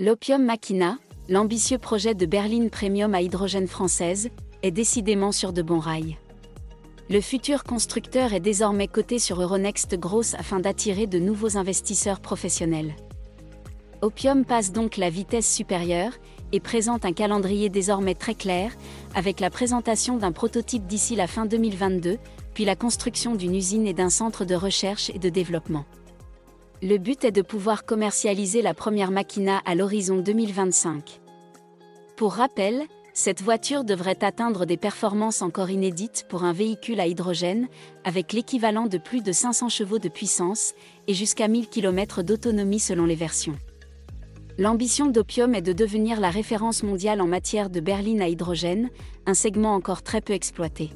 L'Opium Machina, l'ambitieux projet de berline premium à hydrogène française, est décidément sur de bons rails. Le futur constructeur est désormais coté sur Euronext Gross afin d'attirer de nouveaux investisseurs professionnels. Opium passe donc la vitesse supérieure et présente un calendrier désormais très clair, avec la présentation d'un prototype d'ici la fin 2022, puis la construction d'une usine et d'un centre de recherche et de développement. Le but est de pouvoir commercialiser la première Machina à l'horizon 2025. Pour rappel, cette voiture devrait atteindre des performances encore inédites pour un véhicule à hydrogène, avec l'équivalent de plus de 500 chevaux de puissance et jusqu'à 1000 km d'autonomie selon les versions. L'ambition d'Opium est de devenir la référence mondiale en matière de berline à hydrogène, un segment encore très peu exploité.